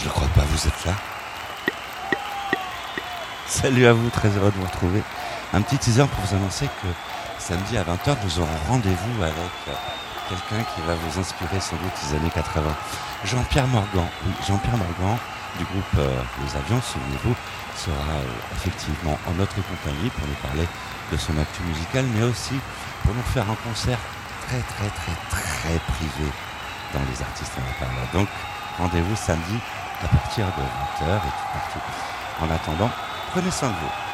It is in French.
Je crois pas, vous êtes là. Salut à vous, très heureux de vous retrouver. Un petit teaser pour vous annoncer que samedi à 20h, nous aurons rendez-vous avec euh, quelqu'un qui va vous inspirer sans doute des années 80. Jean-Pierre Morgan, Jean-Pierre Morgan du groupe euh, Les Avions, souvenez-vous, sera euh, effectivement en notre compagnie pour nous parler de son actu musical, mais aussi pour nous faire un concert très très très très privé dans les artistes en parler. Donc rendez-vous samedi à partir de 20h et tout partout. En attendant, prenez soin de vous.